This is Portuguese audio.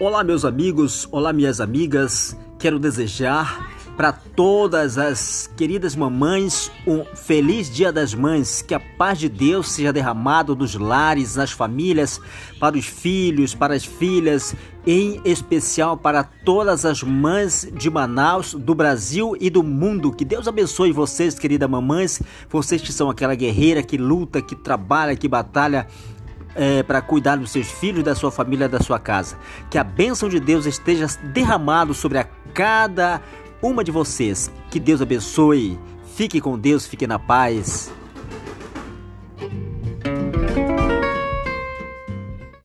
Olá, meus amigos, olá, minhas amigas. Quero desejar para todas as queridas mamães um feliz Dia das Mães. Que a paz de Deus seja derramado nos lares, nas famílias, para os filhos, para as filhas, em especial para todas as mães de Manaus, do Brasil e do mundo. Que Deus abençoe vocês, queridas mamães, vocês que são aquela guerreira que luta, que trabalha, que batalha é, para cuidar dos seus filhos, da sua família, da sua casa. Que a bênção de Deus esteja derramado sobre a cada uma de vocês. Que Deus abençoe. Fique com Deus, fique na paz.